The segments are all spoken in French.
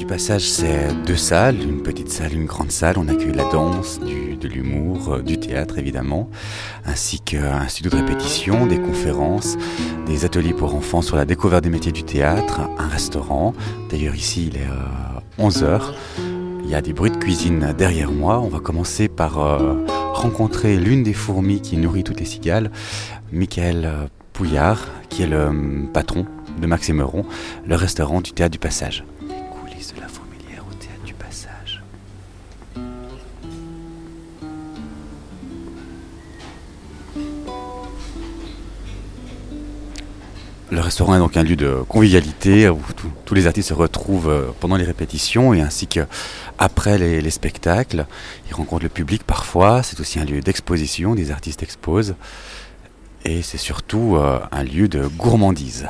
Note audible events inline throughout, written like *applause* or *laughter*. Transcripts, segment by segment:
du Passage, c'est deux salles, une petite salle, une grande salle. On accueille la danse, de l'humour, euh, du théâtre évidemment, ainsi qu'un studio de répétition, des conférences, des ateliers pour enfants sur la découverte des métiers du théâtre, un restaurant. D'ailleurs ici il est 11h. Euh, il y a des bruits de cuisine derrière moi. On va commencer par euh, rencontrer l'une des fourmis qui nourrit toutes les cigales, Michael Pouillard, qui est le patron de Max et Meuron, le restaurant du Théâtre du Passage. Le restaurant est donc un lieu de convivialité où tous les artistes se retrouvent euh, pendant les répétitions et ainsi que après les, les spectacles. Ils rencontrent le public parfois. C'est aussi un lieu d'exposition. Des artistes exposent. Et c'est surtout euh, un lieu de gourmandise.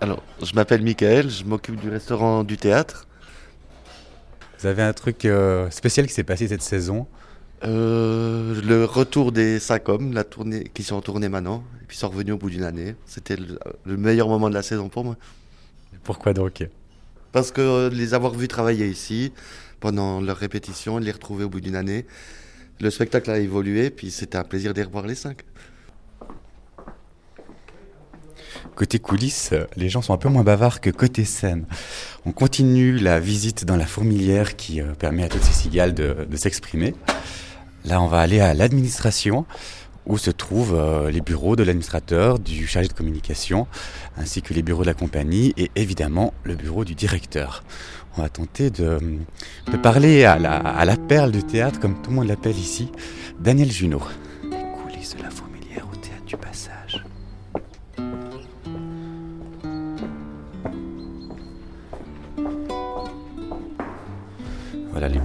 Alors, je m'appelle Michael, je m'occupe du restaurant du théâtre. Vous avez un truc euh, spécial qui s'est passé cette saison? Euh, Le retour des cinq hommes, la tournée, qui sont tournés maintenant, et puis sont revenus au bout d'une année. C'était le, meilleur moment de la saison pour moi. Pourquoi donc? Parce que euh, les avoir vus travailler ici pendant leur répétition, les retrouver au bout d'une année, le spectacle a évolué, puis c'était un plaisir d'y revoir les cinq. Côté coulisses, les gens sont un peu moins bavards que côté scène. On continue la visite dans la fourmilière qui euh, permet à toutes ces cigales de, s'exprimer. Là, on va aller à l'administration où se trouvent euh, les bureaux de l'administrateur, du chargé de communication, ainsi que les bureaux de la compagnie et évidemment le bureau du directeur. On va tenter de, parler à la, à la perle du théâtre, comme tout le monde l'appelle ici, Daniel Junot.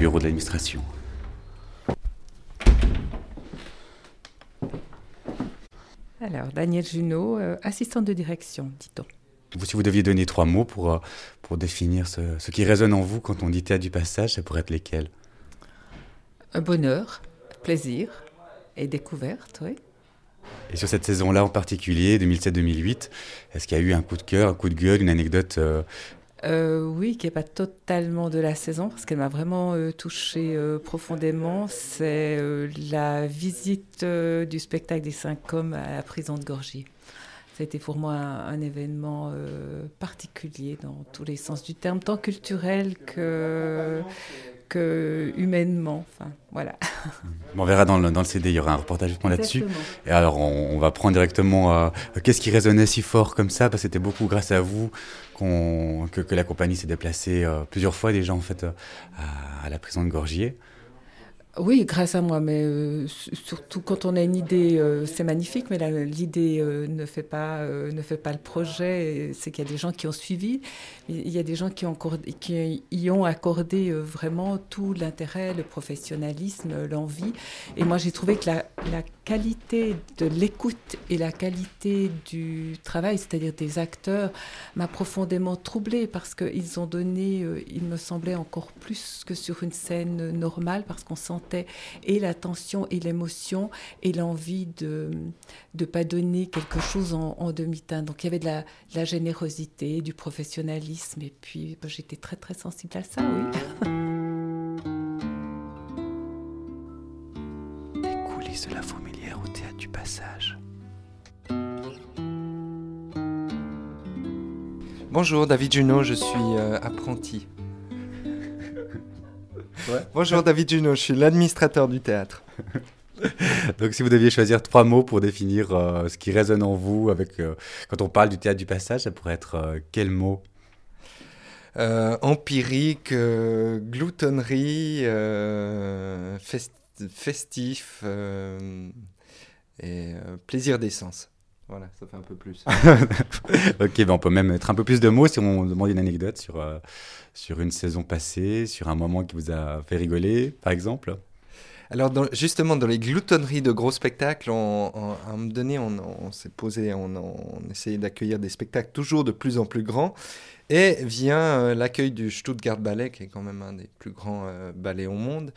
De l'administration. Alors, Daniel Junot, euh, assistante de direction, dit-on. Si vous deviez donner trois mots pour, euh, pour définir ce, ce, qui résonne en vous quand on dit théâtre du passage, ça pourrait être lesquels? Un bonheur, plaisir et découverte, oui. Et sur cette saison-là en particulier, 2007-2008, est-ce qu'il y a eu un coup de cœur, un coup de gueule, une anecdote euh, euh, oui, qui n'est pas totalement de la saison, parce qu'elle m'a vraiment euh, touchée euh, profondément. C'est la visite du spectacle des cinq hommes à la prison de Gorgie. C'était pour moi un, événement particulier dans tous les sens du terme, tant culturel que, que humainement. Enfin, voilà. on verra dans le, dans le, CD, il y aura un reportage là-dessus. Et alors, on, va prendre directement qu'est-ce qui résonnait si fort comme ça, parce que c'était beaucoup grâce à vous que, que, la compagnie s'est déplacée euh, plusieurs fois déjà en fait euh, à, à, la prison de Gorgier. Oui, grâce à moi, mais euh, surtout quand on a une idée, euh, c'est magnifique, mais l'idée euh, ne fait pas ne fait pas le projet. C'est qu'il y a des gens qui ont suivi, il y a des gens qui ont y ont accordé vraiment tout l'intérêt, le professionnalisme, l'envie. Et moi, j'ai trouvé que la qualité de l'écoute et la qualité du travail, c'est-à-dire des acteurs, m'a profondément troublée parce qu'ils ont donné, il me semblait encore plus que sur une scène normale, parce qu'on sent et l'attention et l'émotion et l'envie de ne pas donner quelque chose en, demi-teinte. Donc il y avait de la, générosité, du professionnalisme et puis bah, j'étais très très sensible à ça, oui. *laughs* Les coulisses de la fourmilière au théâtre du passage. Bonjour, David Junot, je suis euh, apprenti Bonjour David Junot, je suis l'administrateur du théâtre. *laughs* Donc si vous deviez choisir trois mots pour définir euh, ce qui résonne en vous avec euh, quand on parle du théâtre du passage, ça pourrait être euh, quel mot? Empirique, gloutonnerie, festif et plaisir d'essence. Voilà, ça fait un peu plus. *laughs* ok, ben on peut même mettre un peu plus de mots si on demande une anecdote sur, sur une saison passée, sur un moment qui vous a fait rigoler, par exemple Alors justement, dans les gloutonneries de gros spectacles, on, à un moment donné, on, s'est posé, on, essayait d'accueillir des spectacles toujours de plus en plus grands. Et vient euh, l'accueil du Stuttgart Ballet, qui est quand même un des plus grands euh, ballets au monde,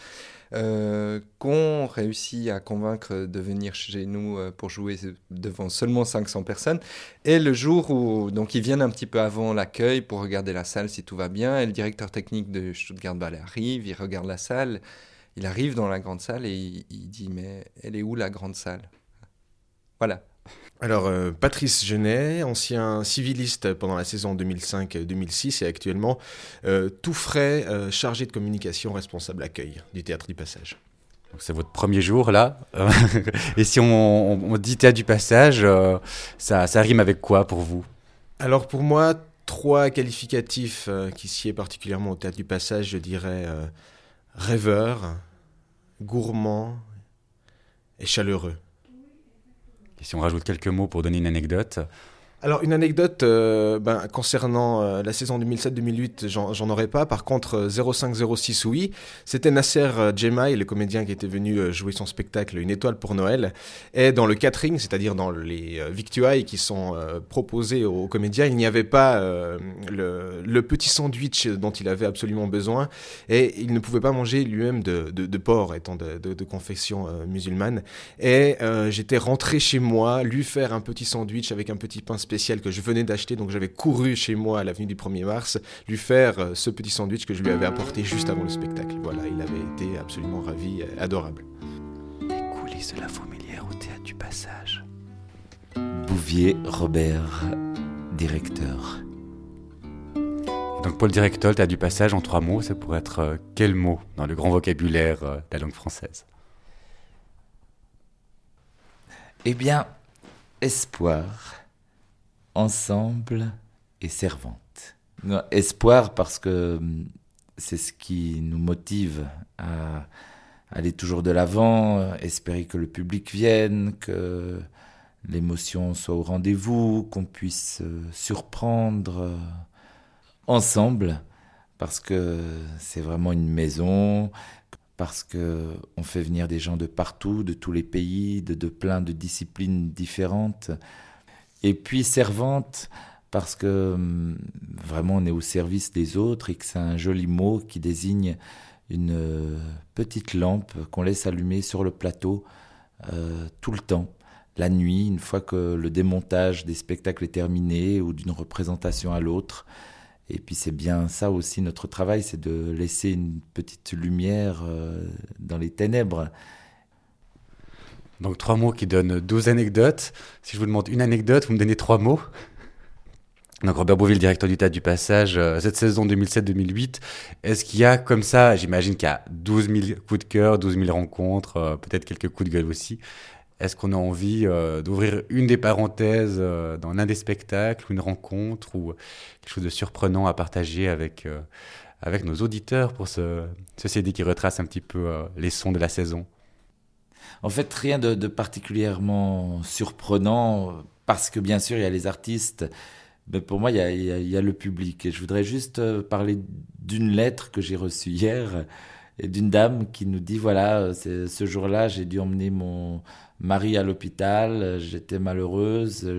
euh, qu'on réussit à convaincre de venir chez nous pour jouer devant seulement 500 personnes. Et le jour où donc ils viennent un petit peu avant l'accueil pour regarder la salle si tout va bien, et le directeur technique de Stuttgart Ballet arrive, il regarde la salle, il arrive dans la grande salle et il dit mais elle est où la grande salle? Voilà. Alors, euh, Patrice Genet, ancien civiliste pendant la saison 2005-2006 et actuellement euh, tout frais euh, chargé de communication responsable accueil du Théâtre du Passage. C'est votre premier jour là. *laughs* et si on, dit Théâtre du Passage, ça, ça rime avec quoi pour vous? Alors pour moi, trois qualificatifs qui sied particulièrement au Théâtre du Passage, je dirais rêveur, gourmand et chaleureux. Si on rajoute quelques mots pour donner une anecdote, alors, une anecdote euh, ben, concernant euh, la saison 2007-2008, j'en aurais pas. Par contre, 0506, euh, oui. C'était Nasser Djemai, le comédien qui était venu jouer son spectacle Une étoile pour Noël. Et dans le catering, c'est-à-dire dans les victuailles qui sont proposées aux comédiens, il n'y avait pas le, petit sandwich dont il avait absolument besoin. Et il ne pouvait pas manger lui-même de, porc, étant de, de confession musulmane. Et j'étais rentré chez moi, lui faire un petit sandwich avec un petit pain spécial que je venais d'acheter, donc j'avais couru chez moi à l'avenue du 1er mars, lui faire euh, ce petit sandwich que je lui avais apporté juste avant le spectacle. Voilà, il avait été absolument ravi, euh, adorable. Les coulisses de la fourmilière au théâtre du passage. Bouvier Robert, directeur. Donc pour le directeur, le théâtre du passage en trois mots, ça pourrait être euh, quel mot dans le grand vocabulaire de la langue française? Eh bien, espoir ensemble et servante. Espoir parce que hum, c'est ce qui nous motive à aller toujours de l'avant, espérer que le public vienne, que l'émotion soit au rendez-vous, qu'on puisse euh, surprendre euh, ensemble, parce que c'est vraiment une maison, parce que on fait venir des gens de partout, de tous les pays, de, de plein de disciplines différentes. Et puis servante, parce que hum, vraiment on est au service des autres et que c'est un joli mot qui désigne une euh, petite lampe qu'on laisse allumer sur le plateau euh, tout le temps, la nuit, une fois que le démontage des spectacles est terminé ou d'une représentation à l'autre. Et puis c'est bien ça aussi notre travail, c'est de laisser une petite lumière euh, dans les ténèbres. Donc trois mots qui donnent 12 anecdotes. Si je vous demande une anecdote, vous me donnez trois mots. Donc Robert Bouville, directeur du Théâtre du Passage, euh, cette saison 2007-2008, est-ce qu'il y a comme ça, j'imagine qu'il y a 12 000 coups de cœur, 12 000 rencontres, euh, peut-être quelques coups de gueule aussi. Est-ce qu'on a envie euh, d'ouvrir une des parenthèses dans l'un des spectacles, ou une rencontre, ou quelque chose de surprenant à partager avec, avec nos auditeurs pour ce, ce CD qui retrace un petit peu les sons de la saison? En fait, rien de, particulièrement surprenant, parce que bien sûr, il y a les artistes, mais pour moi, il y a, le public. Et je voudrais juste euh, parler d'une lettre que j'ai reçue hier, d'une dame qui nous dit, voilà, ce jour-là, j'ai dû emmener mon mari à l'hôpital, j'étais malheureuse.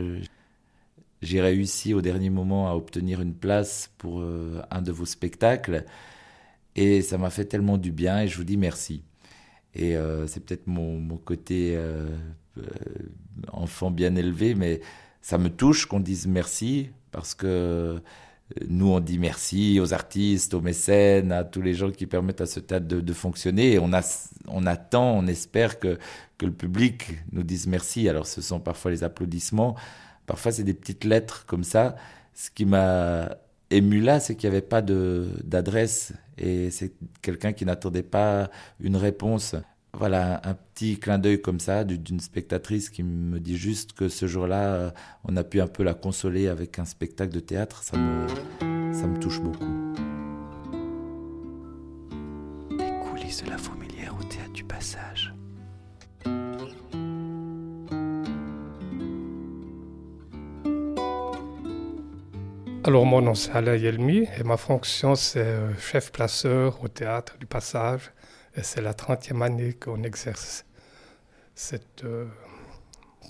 J'ai réussi au dernier moment à obtenir une place pour euh, un de vos spectacles et ça m'a fait tellement du bien et je vous dis merci. Et euh, c'est peut-être mon, côté euh, euh, enfant bien élevé, mais ça me touche qu'on dise merci parce que nous, on dit merci aux artistes, aux mécènes, à tous les gens qui permettent à ce théâtre de, fonctionner. Et on, on attend, on espère que, que le public nous dise merci. Alors, ce sont parfois les applaudissements, parfois c'est des petites lettres comme ça. Ce qui m'a ému là, c'est qu'il n'y avait pas d'adresse et c'est quelqu'un qui n'attendait pas une réponse. Voilà, un petit clin d'œil comme ça d'une spectatrice qui me dit juste que ce jour-là, euh, on a pu un peu la consoler avec un spectacle de théâtre, ça me, ça me touche beaucoup. Alors, mon nom c'est Alain Yelmi et ma fonction c'est euh, chef placeur au théâtre du Passage Et c'est la 30e année qu'on exerce cette, euh,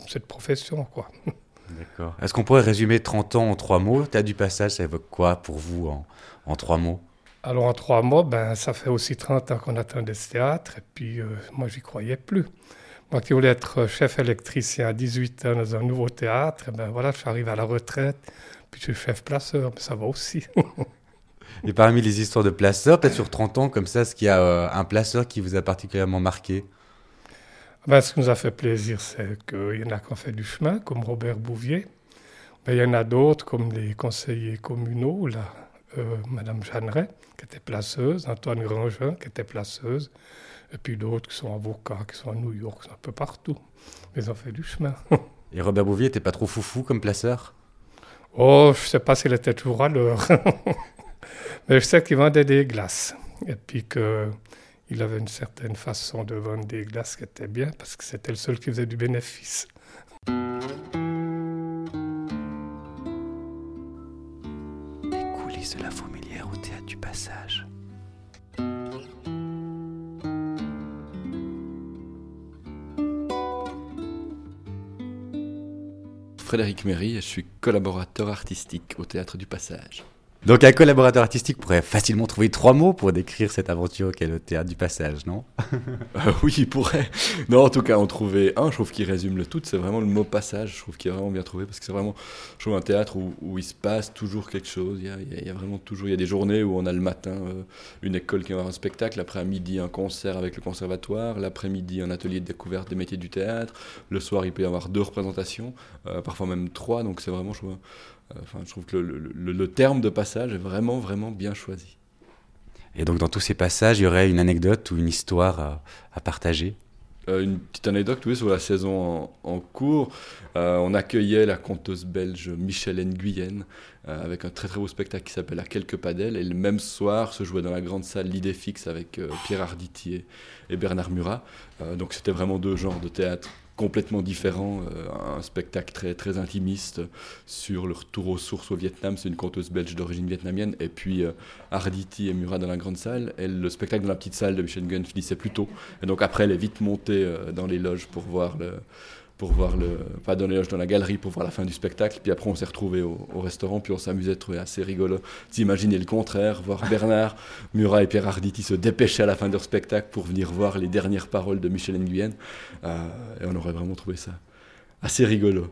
cette profession. quoi. *laughs* D'accord. Est-ce qu'on pourrait résumer 30 ans en trois mots? Théâtre du Passage, ça évoque quoi pour vous en, en trois mots? Alors en trois mots, ben, ça fait aussi 30 ans qu'on attendait ce théâtre, et puis euh, moi j'y croyais plus. Moi qui voulais être chef électricien à 18 ans dans un nouveau théâtre, ben voilà, je suis arrivé à la retraite, puis je suis chef placeur, mais ça va aussi. *laughs* Et parmi les histoires de placeurs, peut-être sur 30 ans, comme ça, est-ce qu'il y a euh, un placeur qui vous a particulièrement marqué? Ben, ce qui nous a fait plaisir, c'est qu'il y en a qui ont fait du chemin, comme Robert Bouvier. Ben, il y en a d'autres, comme les conseillers communaux, là, euh, Madame Jeanneret, qui était placeuse, Antoine Grangin, qui était placeuse, et puis d'autres qui sont avocats, qui sont à New York, qui sont un peu partout. Mais ils ont fait du chemin. *laughs* Et Robert Bouvier n'était pas trop foufou comme placeur? Oh, je ne sais pas s'il était toujours à l'heure. *laughs* Mais je sais qu'il vendait des glaces. Et puis qu'il avait une certaine façon de vendre des glaces qui était bien, parce que c'était le seul qui faisait du bénéfice. Les coulisses de la fourmilière au théâtre du Passage. Frédéric Méry et je suis collaborateur artistique au Théâtre du Passage. Donc un collaborateur artistique pourrait facilement trouver trois mots pour décrire cette aventure qu'est le théâtre du passage, non *laughs* Euh, oui, il pourrait. Non, en tout cas, en trouver un, je trouve qu'il résume le tout. C'est vraiment le mot passage. Je trouve qu'il est vraiment bien trouvé parce que c'est vraiment, je trouve, un théâtre où, il se passe toujours quelque chose. Il y, a, vraiment toujours, il y a des journées où on a le matin euh, une école qui va avoir un spectacle, l'après-midi un concert avec le conservatoire, l'après-midi un atelier de découverte des métiers du théâtre. Le soir, il peut y avoir deux représentations, euh, parfois même trois. Donc c'est vraiment, je trouve, enfin, je trouve que le, le- le- le terme de passage est vraiment, vraiment bien choisi. Et donc dans tous ces passages, il y aurait une anecdote ou une histoire à, à partager? Euh, une petite anecdote oui, sur la saison en, en cours. Euh, on accueillait la conteuse belge Michel Nguyen euh, avec un très très beau spectacle qui s'appelle À quelques pas d'elle. Et le même soir se jouait dans la grande salle l'idée fixe avec euh, Pierre Arditi et, Bernard Murat. Euh, donc c'était vraiment deux genres de théâtre complètement différents. Euh, un spectacle très très intimiste sur le retour aux sources au Vietnam. C'est une conteuse belge d'origine vietnamienne. Et puis euh, Arditi et Murat dans la grande salle. Et le spectacle dans la petite salle de Michel Nguyen finissait plus tôt. Et donc après, elle est vite montée euh, dans les loges pour voir le, pour voir le, pas dans les loges, dans la galerie pour voir la fin du spectacle. Puis après, on s'est retrouvés au, au restaurant, puis on s'amusait, trouvé assez rigolo d'imaginer le contraire, voir *laughs* Bernard, Murat et Pierre Arditi se dépêcher à la fin de leur spectacle pour venir voir les dernières paroles de Michel Nguyen. Euh, et on aurait vraiment trouvé ça assez rigolo.